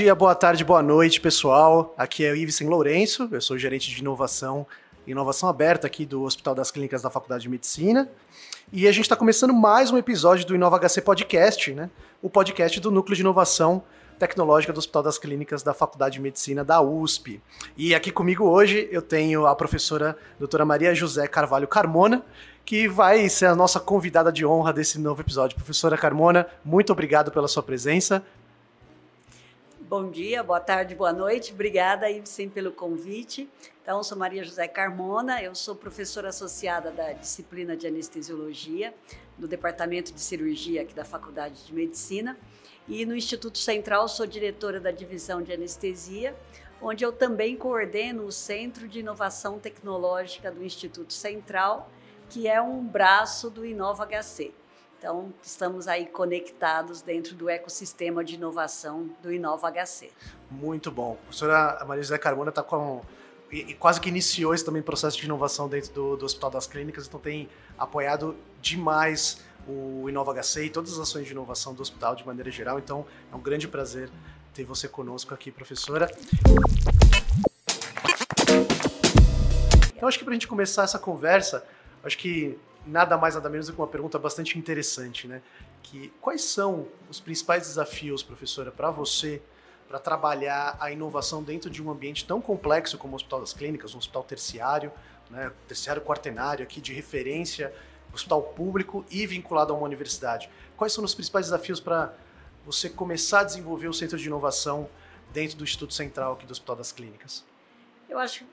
Dia, boa tarde, boa noite, pessoal. Aqui é o Ives Lourenço, eu sou gerente de inovação inovação aberta aqui do Hospital das Clínicas da Faculdade de Medicina. E a gente está começando mais um episódio do Inova HC Podcast, né? O podcast do Núcleo de Inovação Tecnológica do Hospital das Clínicas da Faculdade de Medicina da USP. E aqui comigo hoje eu tenho a professora doutora Maria José Carvalho Carmona, que vai ser a nossa convidada de honra desse novo episódio. Professora Carmona, muito obrigado pela sua presença. Bom dia, boa tarde, boa noite. Obrigada, Ibsen, pelo convite. Então, sou Maria José Carmona, eu sou professora associada da disciplina de anestesiologia do Departamento de Cirurgia aqui da Faculdade de Medicina. E no Instituto Central sou diretora da divisão de anestesia, onde eu também coordeno o Centro de Inovação Tecnológica do Instituto Central, que é um braço do Inova. Então, estamos aí conectados dentro do ecossistema de inovação do Inova HC. Muito bom. A professora Maria José Carmona está com e, quase que iniciou esse também processo de inovação dentro do, do, Hospital das Clínicas, então tem apoiado demais o Inova HC e todas as ações de inovação do hospital de maneira geral. Então é um grande prazer ter você conosco aqui, professora. Então acho que para a gente começar essa conversa, acho que nada mais nada menos do que uma pergunta bastante interessante, né? Que quais são os principais desafios, professora, para você para trabalhar a inovação dentro de um ambiente tão complexo como o Hospital das Clínicas, um hospital terciário, né, terciário quaternário aqui de referência, hospital público e vinculado a uma universidade. Quais são os principais desafios para você começar a desenvolver o centro de inovação dentro do Instituto Central aqui do Hospital das Clínicas? Eu acho,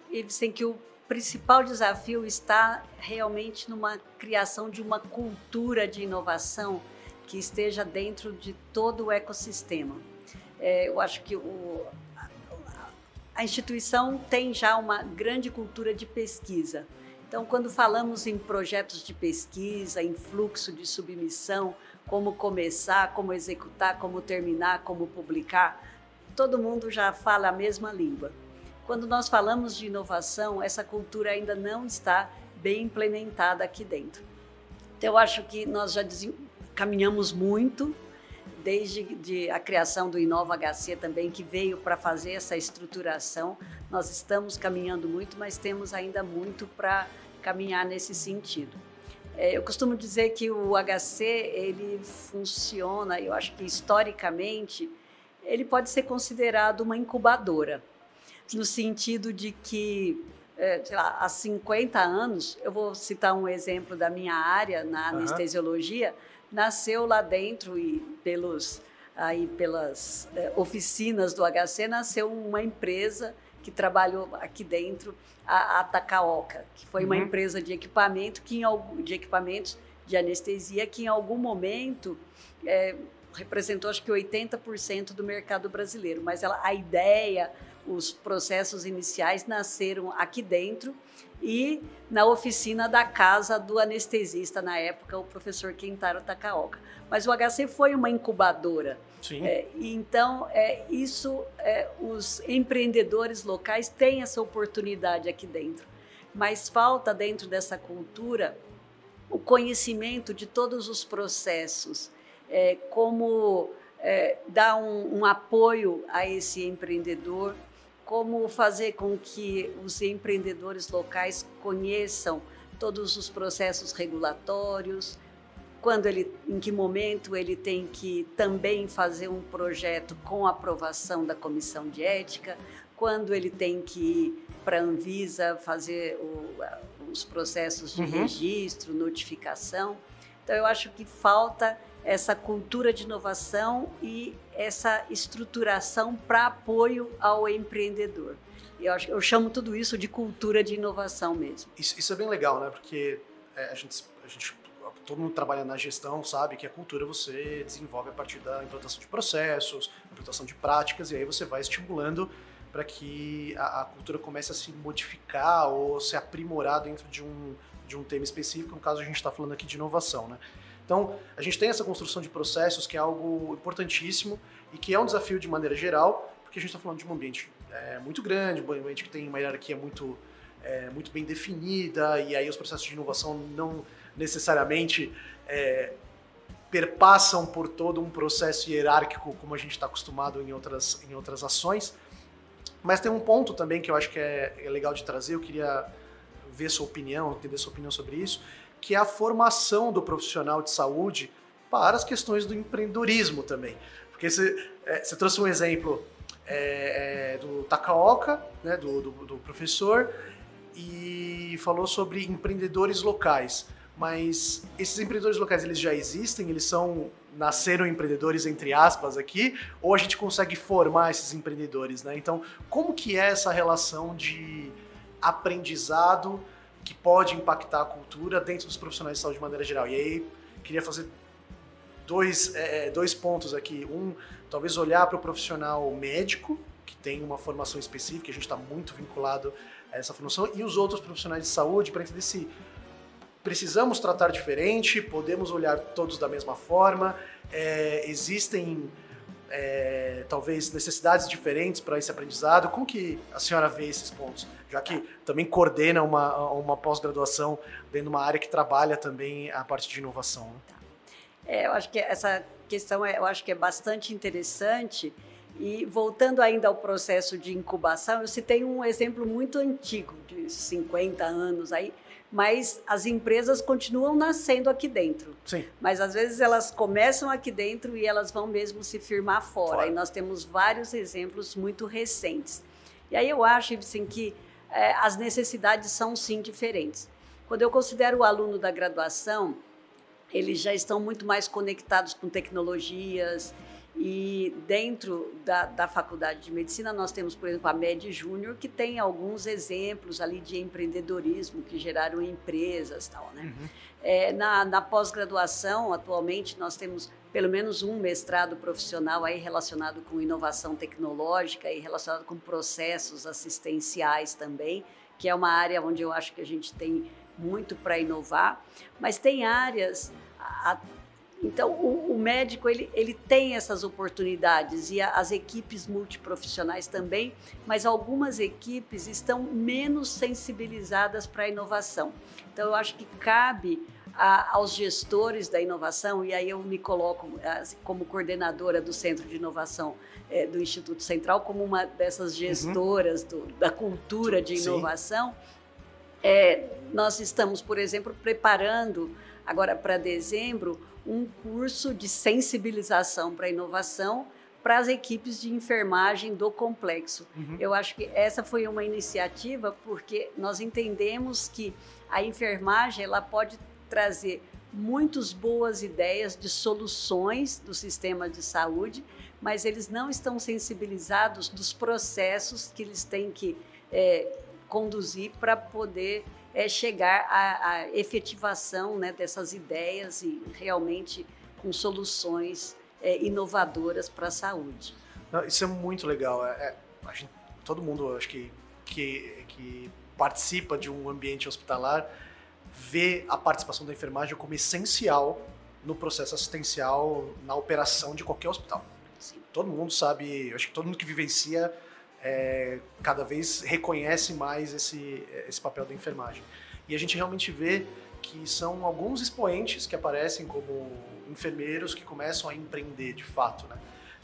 que o principal desafio está realmente numa criação de uma cultura de inovação que esteja dentro de todo o ecossistema. É, eu acho que o, a instituição tem já uma grande cultura de pesquisa. Então, quando falamos em projetos de pesquisa, em fluxo de submissão, como começar, como executar, como terminar, como publicar, todo mundo já fala a mesma língua. Quando nós falamos de inovação, essa cultura ainda não está bem implementada aqui dentro. Então, eu acho que nós já caminhamos muito, desde de a criação do Inova HC também, que veio para fazer essa estruturação. Nós estamos caminhando muito, mas temos ainda muito para caminhar nesse sentido. É, eu costumo dizer que o HC ele funciona, eu acho que historicamente ele pode ser considerado uma incubadora no sentido de que, é, sei lá, há 50 anos, eu vou citar um exemplo da minha área na uhum. anestesiologia, nasceu lá dentro e pelos aí pelas é, oficinas do HC nasceu uma empresa que trabalhou aqui dentro, a Atacaoca, que foi uma uhum. empresa de equipamento que em, de equipamentos de anestesia que em algum momento é, representou acho que 80% do mercado brasileiro, mas ela, a ideia, os processos iniciais nasceram aqui dentro e na oficina da casa do anestesista na época, o professor Kentaro Takaoka. Mas o HC foi uma incubadora. Sim. É, então, é, isso, é, os empreendedores locais têm essa oportunidade aqui dentro. Mas falta dentro dessa cultura o conhecimento de todos os processos, é, como é, dar um, um apoio a esse empreendedor, como fazer com que os empreendedores locais conheçam todos os processos regulatórios, quando ele, em que momento ele tem que também fazer um projeto com aprovação da comissão de ética, quando ele tem que ir para a Anvisa fazer o, os processos de uhum. registro, notificação. Então, eu acho que falta essa cultura de inovação e essa estruturação para apoio ao empreendedor. Eu, acho, eu chamo tudo isso de cultura de inovação mesmo. Isso, isso é bem legal, né? Porque é, a, gente, a gente, todo mundo trabalha na gestão sabe que a cultura você desenvolve a partir da implantação de processos, implantação de práticas, e aí você vai estimulando para que a, a, cultura comece a se modificar ou se aprimorar dentro de um, de um tema específico. No caso, a gente está falando aqui de inovação, né? Então, a gente tem essa construção de processos que é algo importantíssimo e que é um desafio de maneira geral, porque a gente está falando de um ambiente é, muito grande, um ambiente que tem uma hierarquia muito, é, muito bem definida, e aí os processos de inovação não necessariamente é, perpassam por todo um processo hierárquico, como a gente está acostumado em outras, em outras ações. Mas tem um ponto também que eu acho que é, é legal de trazer, eu queria ver sua opinião, entender sua opinião sobre isso, que é a formação do profissional de saúde para as questões do empreendedorismo também. Porque você, é, você trouxe um exemplo é, é, do Takaoka, né, do, do, do professor, e falou sobre empreendedores locais mas esses empreendedores locais eles já existem, eles são nasceram empreendedores entre aspas aqui, ou a gente consegue formar esses empreendedores, né? Então, como que é essa relação de aprendizado que pode impactar a cultura dentro dos profissionais de saúde de maneira geral? E aí, queria fazer dois, é, é dois pontos aqui. Um, talvez olhar para o profissional médico, que tem uma formação específica, a gente está muito vinculado a essa formação, e os outros profissionais de saúde para entender se precisamos tratar diferente, podemos olhar todos da mesma forma, é, existem é, talvez necessidades diferentes para esse aprendizado. Como que a senhora vê esses pontos? Já que também coordena uma, uma pós-graduação dentro de uma área que trabalha também a parte de inovação. Né? É, eu acho que essa questão é, eu acho que é bastante interessante. E voltando ainda ao processo de incubação, eu citei um exemplo muito antigo, de 50 anos aí, mas as empresas continuam nascendo aqui dentro. Sim. Mas às vezes elas começam aqui dentro e elas vão mesmo se firmar fora. fora. E nós temos vários exemplos muito recentes. E aí eu acho, assim, que é, as necessidades são sim diferentes. Quando eu considero o aluno da graduação, eles já estão muito mais conectados com tecnologias, e dentro da, da faculdade de medicina, nós temos, por exemplo, a Med Júnior, que tem alguns exemplos ali de empreendedorismo que geraram empresas tal, né? Uhum. É, na, na pós-graduação, atualmente, nós temos pelo menos um mestrado profissional aí relacionado com inovação tecnológica e relacionado com processos assistenciais também, que é uma área onde eu acho que a gente tem muito para inovar, mas tem áreas então, o, o, médico ele, ele tem essas oportunidades e a, as equipes multiprofissionais também, mas algumas equipes estão menos sensibilizadas para a inovação. Então, eu acho que cabe a, aos gestores da inovação, e aí eu me coloco assim, como coordenadora do Centro de Inovação é, do Instituto Central, como uma dessas uhum. gestoras uhum. do, da cultura de inovação. É, nós estamos, por exemplo, preparando agora para dezembro um curso de sensibilização para inovação para as equipes de enfermagem do complexo. Uhum. Eu acho que essa foi uma iniciativa porque nós entendemos que a enfermagem ela pode trazer muitas boas ideias de soluções do sistema de saúde, mas eles não estão sensibilizados dos processos que eles têm que é, conduzir para poder é, chegar à, à efetivação né, dessas ideias e realmente com soluções é, inovadoras para a saúde. Não, isso é muito legal. É, é gente, todo mundo, acho que, que, que participa de um ambiente hospitalar vê a participação da enfermagem como essencial no processo assistencial, na operação de qualquer hospital. Sim. Todo mundo sabe, acho que todo mundo que vivencia é, cada vez reconhece mais esse, esse papel da enfermagem. E a gente realmente vê que são alguns expoentes que aparecem como enfermeiros que começam a empreender de fato. Né?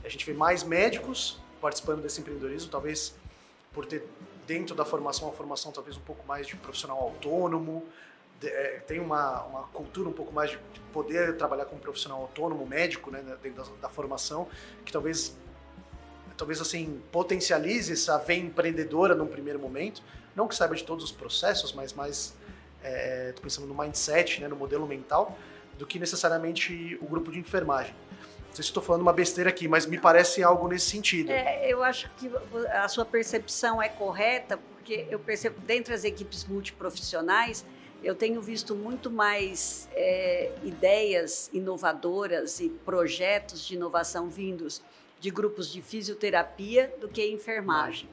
A gente vê mais médicos participando desse empreendedorismo, talvez por ter dentro da formação, uma formação talvez um pouco mais de profissional autônomo, de, é, tem uma, uma cultura um pouco mais de, de poder trabalhar como profissional autônomo, médico, né, dentro da, da formação, que talvez talvez assim potencialize essa veia empreendedora num primeiro momento, não que saiba de todos os processos, mas mais é, pensando no mindset, né, no modelo mental, do que necessariamente o grupo de enfermagem. Não sei se estou falando uma besteira aqui, mas me parece algo nesse sentido. É, eu acho que a sua percepção é correta, porque eu percebo dentro das equipes multiprofissionais, eu tenho visto muito mais é, ideias inovadoras e projetos de inovação vindos de grupos de fisioterapia do que enfermagem.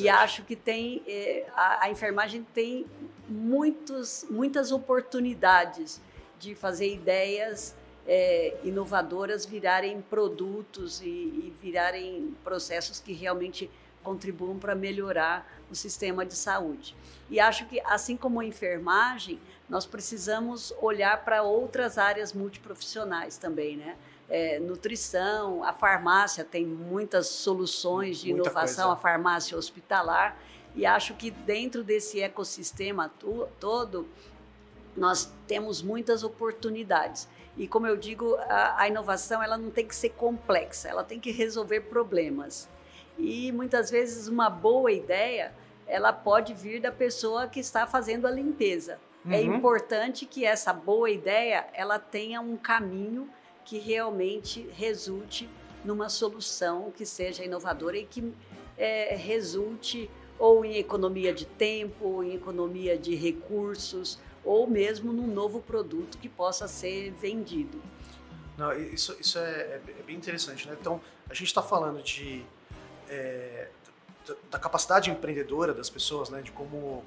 E acho que tem eh, a, a, enfermagem tem muitos, muitas oportunidades de fazer ideias eh, inovadoras virarem produtos e, e virarem processos que realmente contribuam para melhorar o sistema de saúde. E acho que, assim como a enfermagem, nós precisamos olhar para outras áreas multiprofissionais também, né? É, nutrição, a farmácia tem muitas soluções de Muita inovação, coisa. a farmácia hospitalar, e acho que dentro desse ecossistema todo, nós temos muitas oportunidades. E como eu digo, a, a, inovação ela não tem que ser complexa, ela tem que resolver problemas. E muitas vezes uma boa ideia ela pode vir da pessoa que está fazendo a limpeza. É uhum. É importante que essa boa ideia ela tenha um caminho que realmente resulte numa solução que seja inovadora e que é, resulte ou em economia de tempo, ou em economia de recursos, ou mesmo num novo produto que possa ser vendido. Não, isso, isso é, é, é bem interessante, né? Então, a gente está falando de é, da capacidade empreendedora das pessoas, né? De como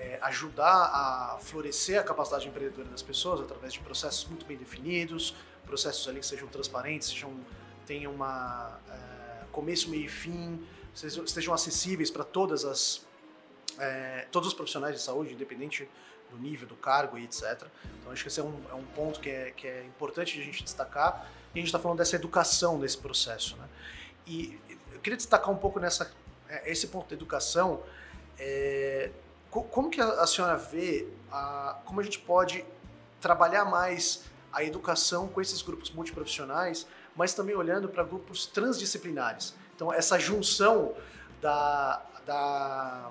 é, ajudar a florescer a capacidade empreendedora das pessoas através de processos muito bem definidos, processos ali que sejam transparentes, sejam tenham uma é, começo, meio e fim, sejam, estejam acessíveis para todas as é, todos os profissionais de saúde, independente do nível, do cargo e etc. Então acho que esse é um, é um ponto que é, que é importante a gente destacar. E a gente está falando dessa educação nesse processo, né? E eu queria destacar um pouco nessa é, esse ponto da educação. É, como que a, senhora vê a, como a gente pode trabalhar mais a educação com esses grupos multiprofissionais, mas também olhando para grupos transdisciplinares? Então, essa junção da, da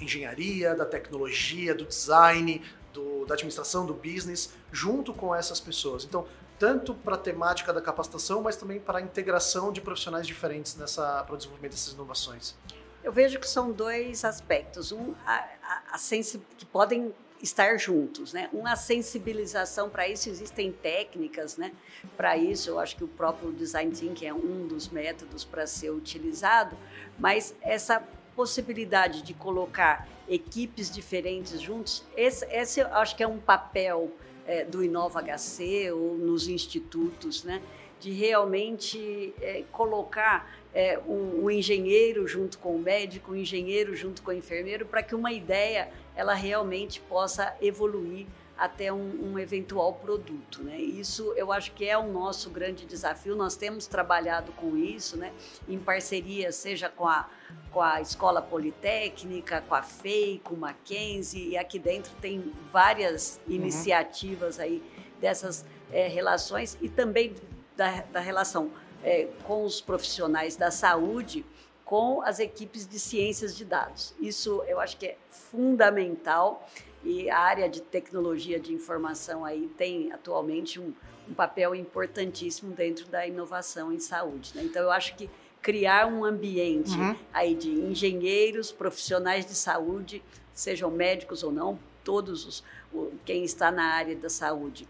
engenharia, da tecnologia, do design, do, da administração, do business, junto com essas pessoas. Então, tanto para a temática da capacitação, mas também para a integração de profissionais diferentes para o desenvolvimento dessas inovações. Eu vejo que são dois aspectos, um a, a, a que podem estar juntos, né? Uma sensibilização para isso existem técnicas, né? Para isso, eu acho que o próprio design thinking é um dos métodos para ser utilizado, mas essa possibilidade de colocar equipes diferentes juntos, esse, esse eu acho que é um papel é, do Inova HC ou nos institutos, né? De realmente é, colocar é, um, um, engenheiro junto com o médico, um engenheiro junto com o enfermeiro, para que uma ideia ela realmente possa evoluir até um, um, eventual produto. Né? Isso eu acho que é o nosso grande desafio. Nós temos trabalhado com isso, né? em parceria, seja com a, com a Escola Politécnica, com a FEI, com o Mackenzie, e aqui dentro tem várias uhum. iniciativas aí dessas é, relações e também da, da relação é, com os profissionais da saúde com as equipes de ciências de dados. Isso eu acho que é fundamental e a área de tecnologia de informação aí tem atualmente um, um papel importantíssimo dentro da inovação em saúde. Né? Então, eu acho que criar um ambiente uhum. aí de engenheiros, profissionais de saúde, sejam médicos ou não, todos os quem está na área da saúde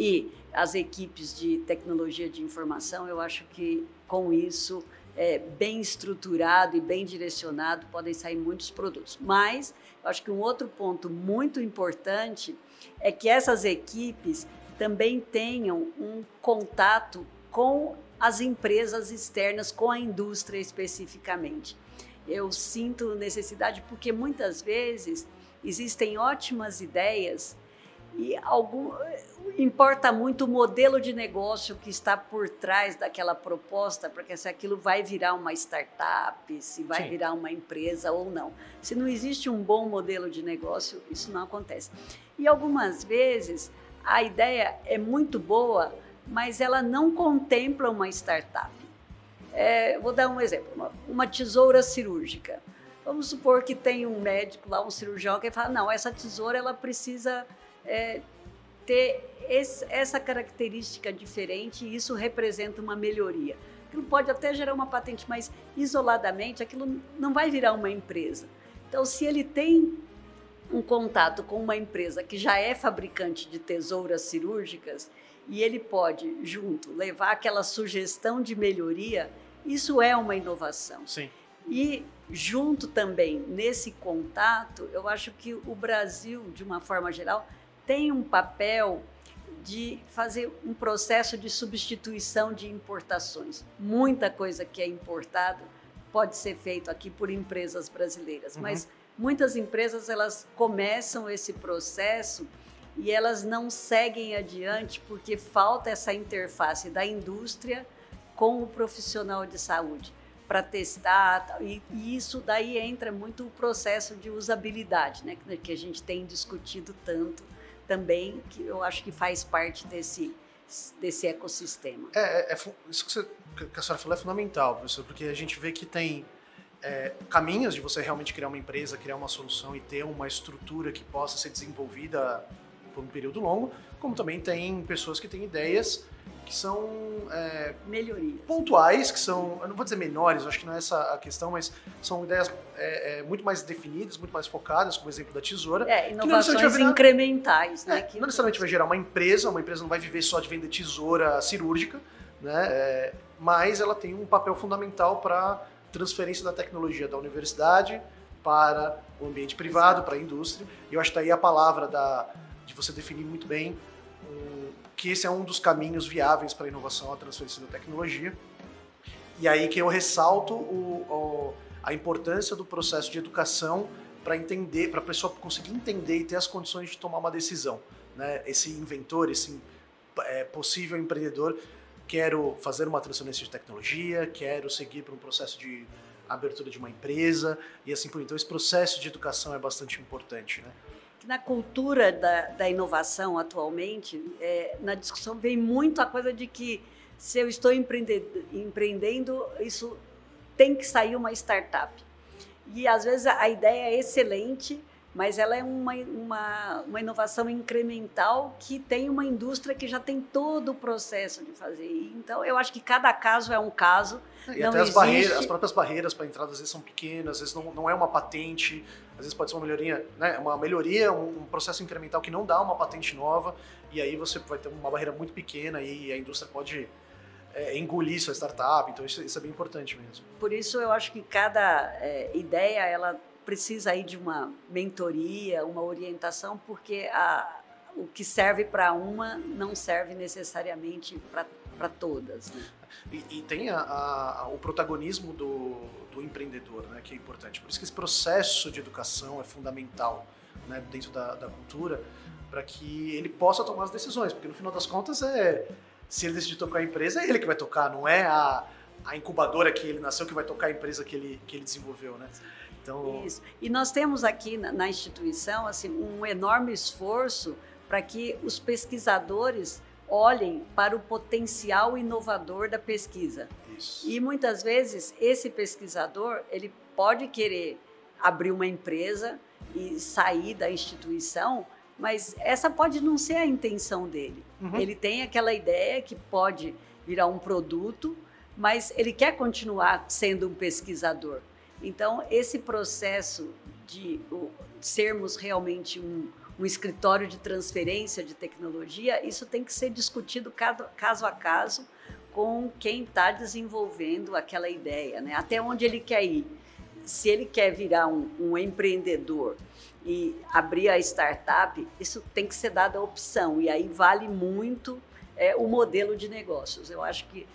e as equipes de tecnologia de informação, eu acho que com isso é, bem estruturado e bem direcionado podem sair muitos produtos. Mas eu acho que um outro ponto muito importante é que essas equipes também tenham um contato com as empresas externas, com a indústria especificamente. Eu sinto necessidade porque muitas vezes existem ótimas ideias e algum, importa muito o modelo de negócio que está por trás daquela proposta, porque se aquilo vai virar uma startup, se vai Sim. virar uma empresa ou não. Se não existe um bom modelo de negócio, isso não acontece. E algumas vezes a ideia é muito boa, mas ela não contempla uma startup. É, vou dar um exemplo: uma, uma tesoura cirúrgica. Vamos supor que tem um médico lá, um cirurgião, que fala: não, essa tesoura ela precisa é, ter esse, essa característica diferente e isso representa uma melhoria. Aquilo pode até gerar uma patente, mas isoladamente aquilo não vai virar uma empresa. Então, se ele tem um contato com uma empresa que já é fabricante de tesouras cirúrgicas e ele pode, junto, levar aquela sugestão de melhoria, isso é uma inovação. Sim. E junto também nesse contato, eu acho que o Brasil, de uma forma geral, tem um papel de fazer um processo de substituição de importações. Muita coisa que é importada pode ser feito aqui por empresas brasileiras, uhum. mas muitas empresas elas começam esse processo e elas não seguem adiante porque falta essa interface da indústria com o profissional de saúde para testar e, e, isso daí entra muito o processo de usabilidade, né, que a gente tem discutido tanto também, que eu acho que faz parte desse desse ecossistema. É, é, é isso que, você, que, a senhora falou é fundamental, professor, porque a gente vê que tem é, caminhos de você realmente criar uma empresa, criar uma solução e ter uma estrutura que possa ser desenvolvida por um período longo, como também tem pessoas que têm ideias que são é, melhorias pontuais, que são, eu não vou dizer menores, acho que não é essa a questão, mas são ideias é, é, muito mais definidas, muito mais focadas, como o exemplo da tesoura. É, inovações virar, incrementais, né? É, que não necessariamente vai gerar uma empresa, uma empresa não vai viver só de vender tesoura cirúrgica, né? É, mas ela tem um papel fundamental para transferência da tecnologia da universidade para o ambiente privado, Exato. para a indústria. E eu acho que tá aí a palavra da, de você definir muito bem um, que esse é um dos caminhos viáveis para a inovação, a transferência da tecnologia. E aí que eu ressalto o, o, a importância do processo de educação para entender, para a pessoa conseguir entender e ter as condições de tomar uma decisão. Né? Esse inventor, esse é, possível empreendedor, quero fazer uma transferência de tecnologia, quero seguir para um processo de abertura de uma empresa e assim por diante. Então esse processo de educação é bastante importante, né? Na cultura da, da inovação atualmente, é, na discussão vem muito a coisa de que se eu estou empreendendo, isso tem que sair uma startup. E às vezes a ideia é excelente, mas ela é uma, uma, uma inovação incremental que tem uma indústria que já tem todo o processo de fazer. Então, eu acho que cada caso é um caso. E até as, barreiras, as próprias barreiras para entrada às vezes são pequenas, às vezes não, não é uma patente, às vezes pode ser uma melhoria, né? uma melhoria, um, um processo incremental que não dá uma patente nova, e aí você vai ter uma barreira muito pequena e a indústria pode é, engolir sua startup, então isso, isso, é bem importante mesmo. Por isso eu acho que cada é, ideia, ela precisa aí de uma mentoria, uma orientação, porque a, o que serve para uma não serve necessariamente para todas. Né? E, e, tem a, a, o protagonismo do, do empreendedor, né, que é importante. Por isso que esse processo de educação é fundamental né, dentro da, da cultura, para que ele possa tomar as decisões, porque no final das contas é se ele decidir tocar a empresa, é ele que vai tocar, não é a, a incubadora que ele nasceu que vai tocar a empresa que ele, que ele desenvolveu, né? Então... Isso. E nós temos aqui na, na instituição assim, um enorme esforço para que os pesquisadores olhem para o potencial inovador da pesquisa. Isso. E muitas vezes esse pesquisador ele pode querer abrir uma empresa e sair da instituição, mas essa pode não ser a intenção dele. Uhum. Ele tem aquela ideia que pode virar um produto, mas ele quer continuar sendo um pesquisador. Então, esse processo de sermos realmente um, um escritório de transferência de tecnologia, isso tem que ser discutido caso a caso com quem está desenvolvendo aquela ideia, né? até onde ele quer ir. Se ele quer virar um, um empreendedor e abrir a startup, isso tem que ser dada a opção, e aí vale muito é, o modelo de negócios. Eu acho que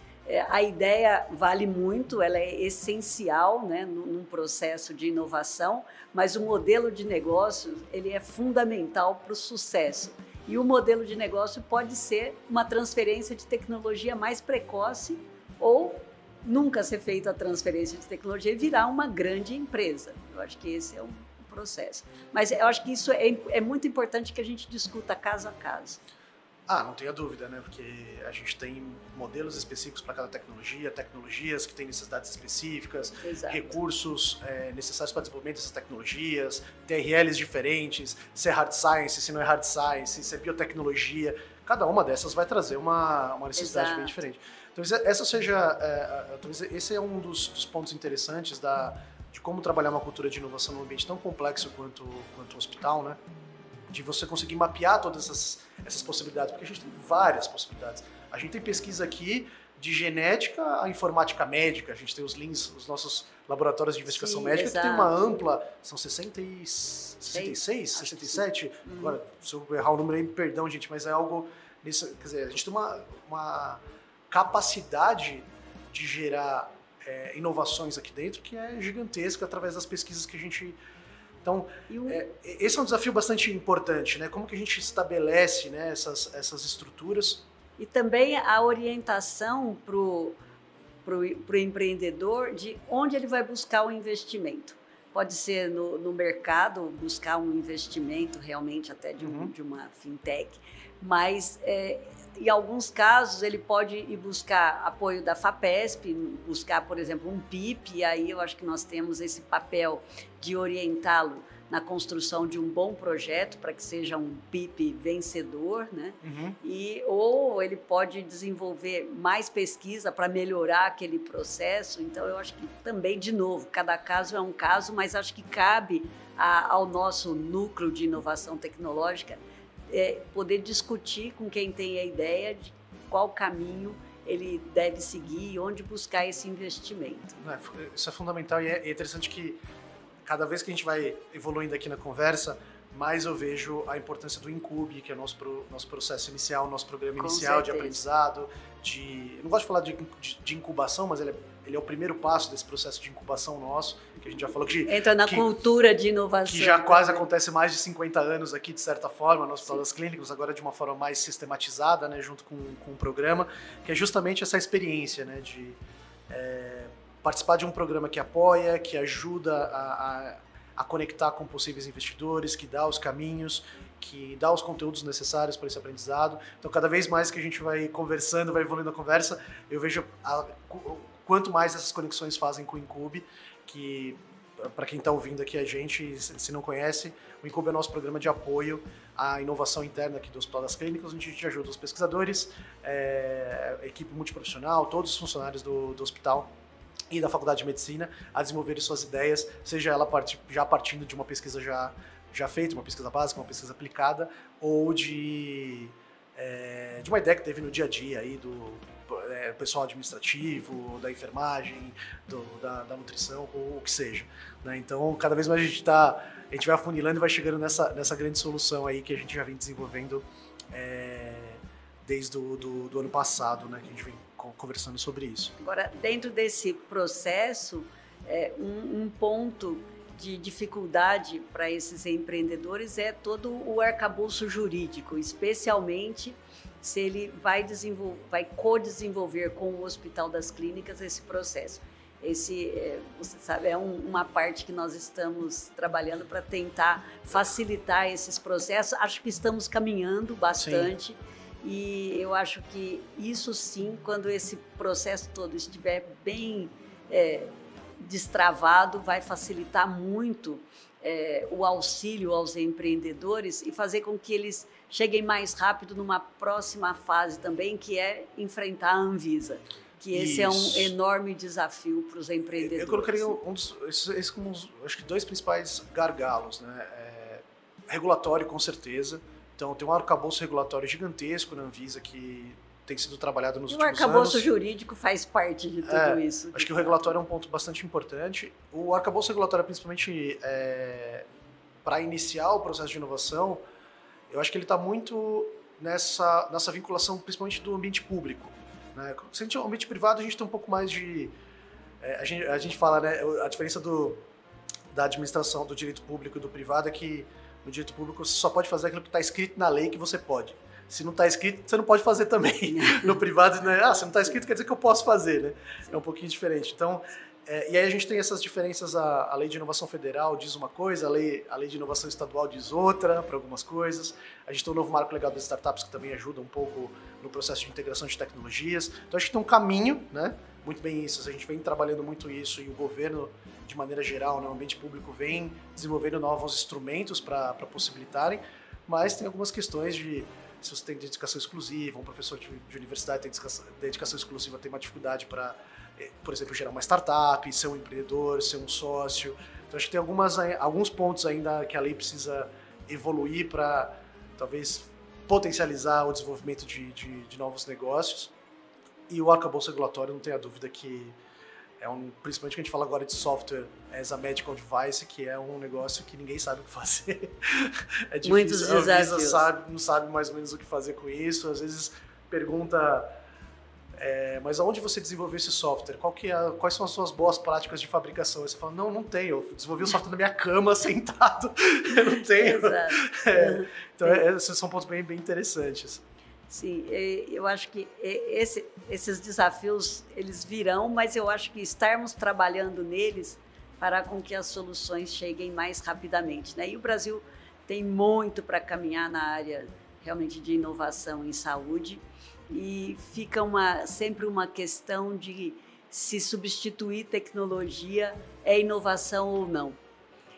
a ideia vale muito, ela é essencial né, num processo de inovação, mas o modelo de negócio ele é fundamental para o sucesso. E o modelo de negócio pode ser uma transferência de tecnologia mais precoce ou nunca ser feita a transferência de tecnologia e virar uma grande empresa. Eu acho que esse é um processo. Mas eu acho que isso é, é muito importante que a gente discuta caso a caso. Ah, não tenha dúvida, né? Porque a gente tem modelos específicos para cada tecnologia, tecnologias que têm necessidades específicas, Exato. recursos é, necessários para desenvolvimento dessas tecnologias, TRLs diferentes, se é hard science, se não é hard science, se é biotecnologia. Cada uma dessas vai trazer uma, uma necessidade Exato. bem diferente. Talvez essa seja, é, talvez esse é um dos, dos pontos interessantes da, de como trabalhar uma cultura de inovação num ambiente tão complexo quanto, quanto o hospital, né? De você conseguir mapear todas essas, essas possibilidades, porque a gente tem várias possibilidades. A gente tem pesquisa aqui de genética à informática médica, a gente tem os LINs, os nossos laboratórios de investigação Sim, médica, exato. que tem uma ampla, são 60 e, 66, 67, uhum. agora, se eu errar o número aí, perdão, gente, mas é algo, nisso, quer dizer, a gente tem uma, uma capacidade de gerar é, inovações aqui dentro que é gigantesca através das pesquisas que a gente então, é, esse é um desafio bastante importante, né? Como que a gente estabelece né, essas, essas estruturas? E também a orientação para o empreendedor de onde ele vai buscar o investimento. Pode ser no, no mercado, buscar um investimento realmente até de, um, uhum. de uma fintech, mas é, em alguns casos, ele pode ir buscar apoio da FAPESP, buscar, por exemplo, um PIP, e aí eu acho que nós temos esse papel de orientá-lo na construção de um bom projeto para que seja um PIP vencedor, né? Uhum. E ou ele pode desenvolver mais pesquisa para melhorar aquele processo. Então eu acho que também de novo cada caso é um caso, mas acho que cabe a, ao nosso núcleo de inovação tecnológica é, poder discutir com quem tem a ideia de qual caminho ele deve seguir e onde buscar esse investimento. É, isso é fundamental e é interessante que cada vez que a gente vai evoluindo aqui na conversa, mais eu vejo a importância do Incube, que é o nosso, pro, nosso processo inicial, nosso programa Com inicial certeza. de aprendizado, de... Eu não gosto de falar de, de, de incubação, mas ele é ele é o primeiro passo desse processo de incubação nosso, que a gente já falou que... Entra na que, cultura de inovação. Que já quase acontece mais de 50 anos aqui, de certa forma, no Hospital Sim. das Clínicas, agora de uma forma mais sistematizada, né, junto com, com o programa, que é justamente essa experiência, né, de é, participar de um programa que apoia, que ajuda a, a, a conectar com possíveis investidores, que dá os caminhos, que dá os conteúdos necessários para esse aprendizado. Então, cada vez mais que a gente vai conversando, vai evoluindo a conversa, eu vejo a, quanto mais essas conexões fazem com o Incube, que para quem está ouvindo aqui a gente, se não conhece, o Incube é nosso programa de apoio à inovação interna aqui do Hospital das Clínicas, onde a gente ajuda os pesquisadores, é, equipe multiprofissional, todos os funcionários do, do hospital e da Faculdade de Medicina a desenvolverem suas ideias, seja ela part, já partindo de uma pesquisa já, já feita, uma pesquisa básica, uma pesquisa aplicada, ou de, é, de uma ideia que teve no dia a dia aí do é, pessoal administrativo, da enfermagem, do, da, da, nutrição, ou o que seja. Né? Então, cada vez mais a gente está, a gente vai afunilando e vai chegando nessa, nessa grande solução aí que a gente já vem desenvolvendo é, desde o do, do ano passado, né? que a gente vem conversando sobre isso. Agora, dentro desse processo, é, um, um ponto de dificuldade para esses empreendedores é todo o arcabouço jurídico, especialmente se ele vai, desenvolver, vai co-desenvolver com o Hospital das Clínicas esse processo. Esse, é, você sabe, é um, uma parte que nós estamos trabalhando para tentar facilitar esses processos. Acho que estamos caminhando bastante. Sim. E eu acho que isso sim, quando esse processo todo estiver bem é, destravado, vai facilitar muito é, o auxílio aos empreendedores e fazer com que eles cheguem mais rápido numa próxima fase também, que é enfrentar a Anvisa. Que esse Isso. é um enorme desafio para os empreendedores. Eu colocaria um dos, esses como os, acho que dois principais gargalos, né? É, regulatório, com certeza. Então, tem um arcabouço regulatório gigantesco na Anvisa que tem sido trabalhado nos e últimos anos. O arcabouço jurídico faz parte de tudo é, isso. Acho que o regulatório é um ponto bastante importante. O arcabouço regulatório, principalmente é, para iniciar o processo de inovação, eu acho que ele está muito nessa, nessa vinculação, principalmente do ambiente público. Né? Se a gente é um ambiente privado, a gente tem um pouco mais de... É, a, gente, a gente fala, né, a diferença do, da administração, do direito público e do privado é que no direito público você só pode fazer aquilo que está escrito na lei que você pode. Se não está escrito, você não pode fazer também. no privado, né? ah, se não está escrito, quer dizer que eu posso fazer, né? É um pouquinho diferente. Então, é, e aí a gente tem essas diferenças, a, a, lei de inovação federal diz uma coisa, a lei, a lei de inovação estadual diz outra para algumas coisas. A gente tem o novo marco legal das startups que também ajuda um pouco no processo de integração de tecnologias. Então acho que tem um caminho, né? Muito bem isso. A gente vem trabalhando muito isso e o governo, de maneira geral, né, o ambiente público vem desenvolvendo novos instrumentos para possibilitarem, mas tem algumas questões de se você tem dedicação exclusiva, um professor de, de universidade tem dedicação, exclusiva, tem uma dificuldade para, por exemplo, gerar uma startup, ser um empreendedor, ser um sócio. Então acho que tem algumas, alguns pontos ainda que a lei precisa evoluir para talvez potencializar o desenvolvimento de, de, de novos negócios. E o arcabouço regulatório, não tenha dúvida que é um, principalmente que a gente fala agora de software as a medical device, que é um negócio que ninguém sabe o que fazer. é difícil. Muitos desafios. A sabe, não sabe mais ou menos o que fazer com isso. Às vezes pergunta É, mas aonde você desenvolveu esse software? É, quais são as suas boas práticas de fabricação? Aí você fala, não, não tenho. Eu desenvolvi o software na minha cama, sentado. eu não tenho. Exato. É, então, é, esses são pontos bem, bem interessantes. Sim, eu acho que esse, esses desafios eles virão, mas eu acho que estarmos trabalhando neles fará com que as soluções cheguem mais rapidamente. Né? E o Brasil tem muito para caminhar na área realmente de inovação em saúde e fica uma, sempre uma questão de se substituir tecnologia é inovação ou não. Uhum.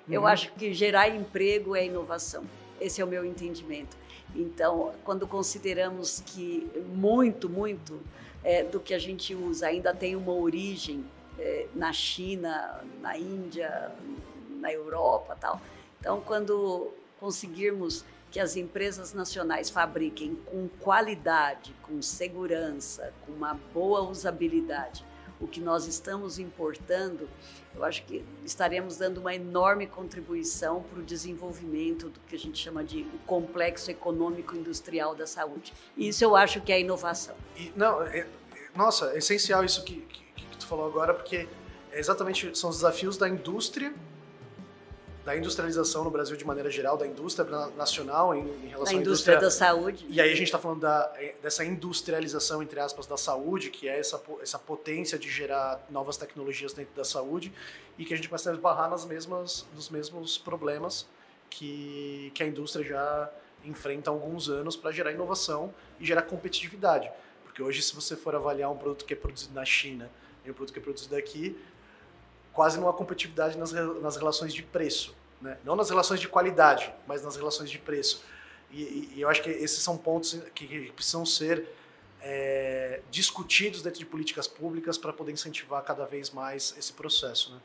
Eu acho que gerar emprego é inovação. Esse é o meu entendimento. Então, quando consideramos que muito, muito é, do que a gente usa ainda tem uma origem é, na China, na Índia, na Europa, tal. Então, quando conseguirmos que as empresas nacionais fabriquem com qualidade, com segurança, com uma boa usabilidade, o que nós estamos importando, eu acho que estaremos dando uma enorme contribuição para o desenvolvimento do que a gente chama de o complexo econômico industrial da saúde. E isso eu acho que é inovação. E, não, é, nossa, é essencial isso que, que, que tu falou agora, porque é exatamente são os desafios da indústria da industrialização no Brasil de maneira geral, da indústria nacional em, em relação da à indústria, indústria da saúde. E aí a gente está falando da, dessa industrialização, entre aspas, da saúde, que é essa, essa potência de gerar novas tecnologias dentro da saúde e que a gente vai se esbarrar nas mesmas, nos mesmos problemas que, que a indústria já enfrenta há alguns anos para gerar inovação e gerar competitividade. Porque hoje, se você for avaliar um produto que é produzido na China e um produto que é produzido aqui, quase não há competitividade nas, nas relações de preço. Né? Não nas relações de qualidade, mas nas relações de preço. E, e, eu acho que esses são pontos que precisam ser é, discutidos dentro de políticas públicas para poder incentivar cada vez mais esse processo. Né?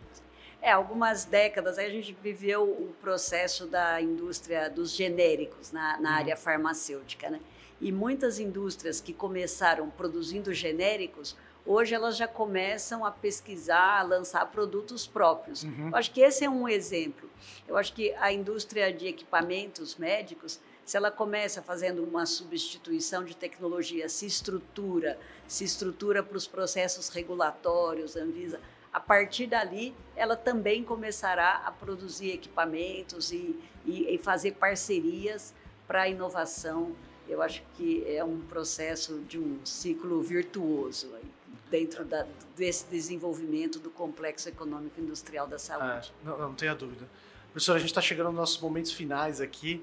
É, algumas décadas a gente viveu o processo da indústria dos genéricos na, na uhum. área farmacêutica, né? E muitas indústrias que começaram produzindo genéricos hoje elas já começam a pesquisar, a lançar produtos próprios. Uhum. Eu acho que esse é um exemplo. Eu acho que a indústria de equipamentos médicos, se ela começa fazendo uma substituição de tecnologia, se estrutura, se estrutura para os processos regulatórios, Anvisa, a partir dali ela também começará a produzir equipamentos e, e, e fazer parcerias para a inovação. Eu acho que é um processo de um ciclo virtuoso aí dentro da, desse desenvolvimento do complexo econômico industrial da saúde. É, não, não tenha dúvida. Professor, a gente está chegando nos nossos momentos finais aqui.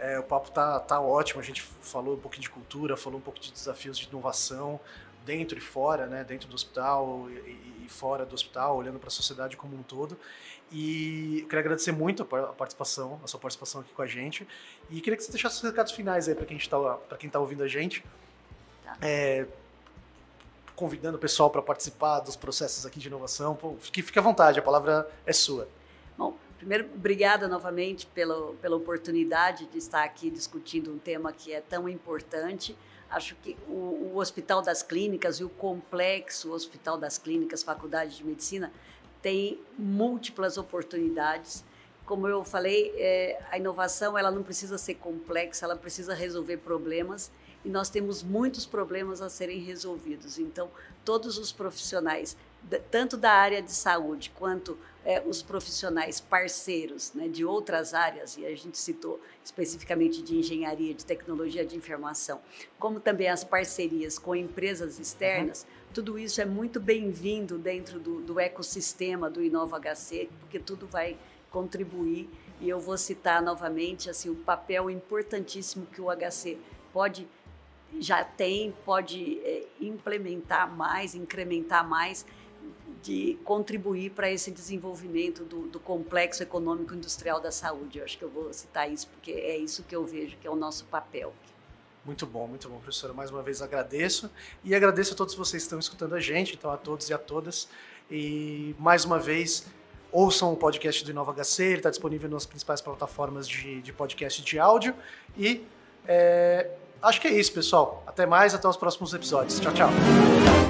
É, o papo tá, tá ótimo. A gente falou um pouquinho de cultura, falou um pouco de desafios de inovação dentro e fora, né? Dentro do hospital e, e fora do hospital, olhando para a sociedade como um todo. E eu queria agradecer muito a participação, a sua participação aqui com a gente. E queria que você deixasse os recados finais aí para quem está para quem tá ouvindo a gente. Tá. É, convidando o pessoal para participar dos processos aqui de inovação. Pô, fique, à vontade, a palavra é sua. Bom, primeiro, obrigada novamente pela, pela oportunidade de estar aqui discutindo um tema que é tão importante. Acho que o, o Hospital das Clínicas e o complexo Hospital das Clínicas, Faculdade de Medicina, tem múltiplas oportunidades. Como eu falei, é, a inovação ela não precisa ser complexa, ela precisa resolver problemas e nós temos muitos problemas a serem resolvidos. Então, todos os profissionais, tanto da área de saúde quanto é, os profissionais parceiros né, de outras áreas, e a gente citou especificamente de engenharia, de tecnologia de informação, como também as parcerias com empresas externas, uhum. tudo isso é muito bem-vindo dentro do, do ecossistema do Inova HC, porque tudo vai contribuir. E eu vou citar novamente assim, o papel importantíssimo que o HC pode já tem, pode é, implementar mais, incrementar mais, de contribuir para esse desenvolvimento do, do, complexo econômico industrial da saúde. Eu acho que eu vou citar isso porque é isso que eu vejo que é o nosso papel. Muito bom, muito bom, professora. Mais uma vez agradeço e agradeço a todos vocês que estão escutando a gente, então a todos e a todas. E mais uma vez, ouçam o podcast do Inova HC, ele está disponível nas principais plataformas de, de podcast de áudio. E é, Acho que é isso, pessoal. Até mais, até os próximos episódios. Tchau, tchau.